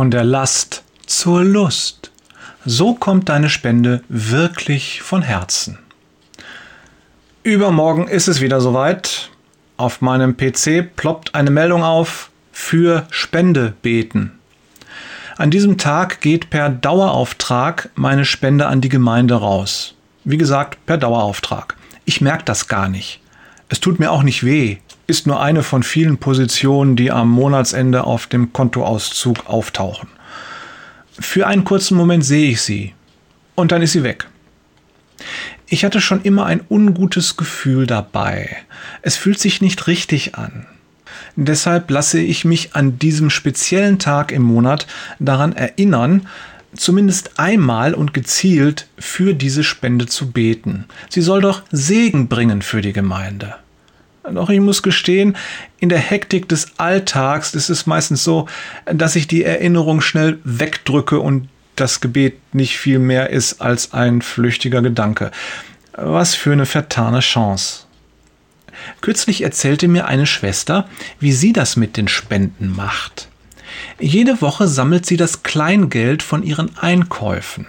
von der Last zur Lust. So kommt deine Spende wirklich von Herzen. Übermorgen ist es wieder soweit. Auf meinem PC ploppt eine Meldung auf für Spende beten. An diesem Tag geht per Dauerauftrag meine Spende an die Gemeinde raus. Wie gesagt, per Dauerauftrag. Ich merke das gar nicht. Es tut mir auch nicht weh. Ist nur eine von vielen Positionen, die am Monatsende auf dem Kontoauszug auftauchen. Für einen kurzen Moment sehe ich sie. Und dann ist sie weg. Ich hatte schon immer ein ungutes Gefühl dabei. Es fühlt sich nicht richtig an. Deshalb lasse ich mich an diesem speziellen Tag im Monat daran erinnern, zumindest einmal und gezielt für diese Spende zu beten. Sie soll doch Segen bringen für die Gemeinde. Doch ich muss gestehen, in der Hektik des Alltags ist es meistens so, dass ich die Erinnerung schnell wegdrücke und das Gebet nicht viel mehr ist als ein flüchtiger Gedanke. Was für eine vertane Chance. Kürzlich erzählte mir eine Schwester, wie sie das mit den Spenden macht. Jede Woche sammelt sie das Kleingeld von ihren Einkäufen.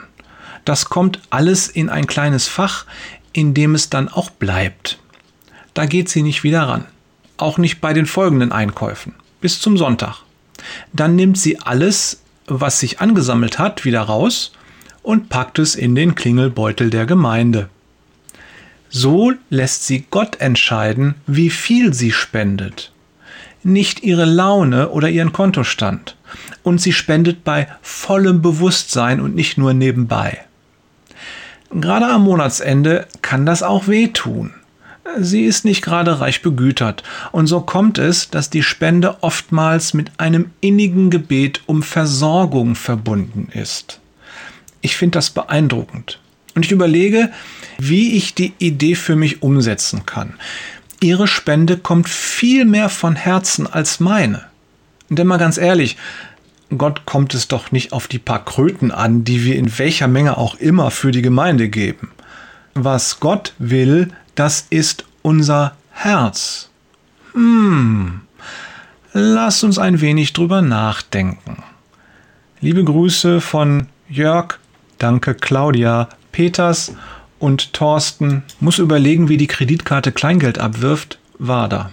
Das kommt alles in ein kleines Fach, in dem es dann auch bleibt. Da geht sie nicht wieder ran. Auch nicht bei den folgenden Einkäufen. Bis zum Sonntag. Dann nimmt sie alles, was sich angesammelt hat, wieder raus und packt es in den Klingelbeutel der Gemeinde. So lässt sie Gott entscheiden, wie viel sie spendet. Nicht ihre Laune oder ihren Kontostand. Und sie spendet bei vollem Bewusstsein und nicht nur nebenbei. Gerade am Monatsende kann das auch wehtun. Sie ist nicht gerade reich begütert, und so kommt es, dass die Spende oftmals mit einem innigen Gebet um Versorgung verbunden ist. Ich finde das beeindruckend. Und ich überlege, wie ich die Idee für mich umsetzen kann. Ihre Spende kommt viel mehr von Herzen als meine. Denn mal ganz ehrlich, Gott kommt es doch nicht auf die paar Kröten an, die wir in welcher Menge auch immer für die Gemeinde geben. Was Gott will, das ist unser Herz. Hm, lass uns ein wenig drüber nachdenken. Liebe Grüße von Jörg, danke Claudia, Peters und Thorsten muss überlegen, wie die Kreditkarte Kleingeld abwirft, war da.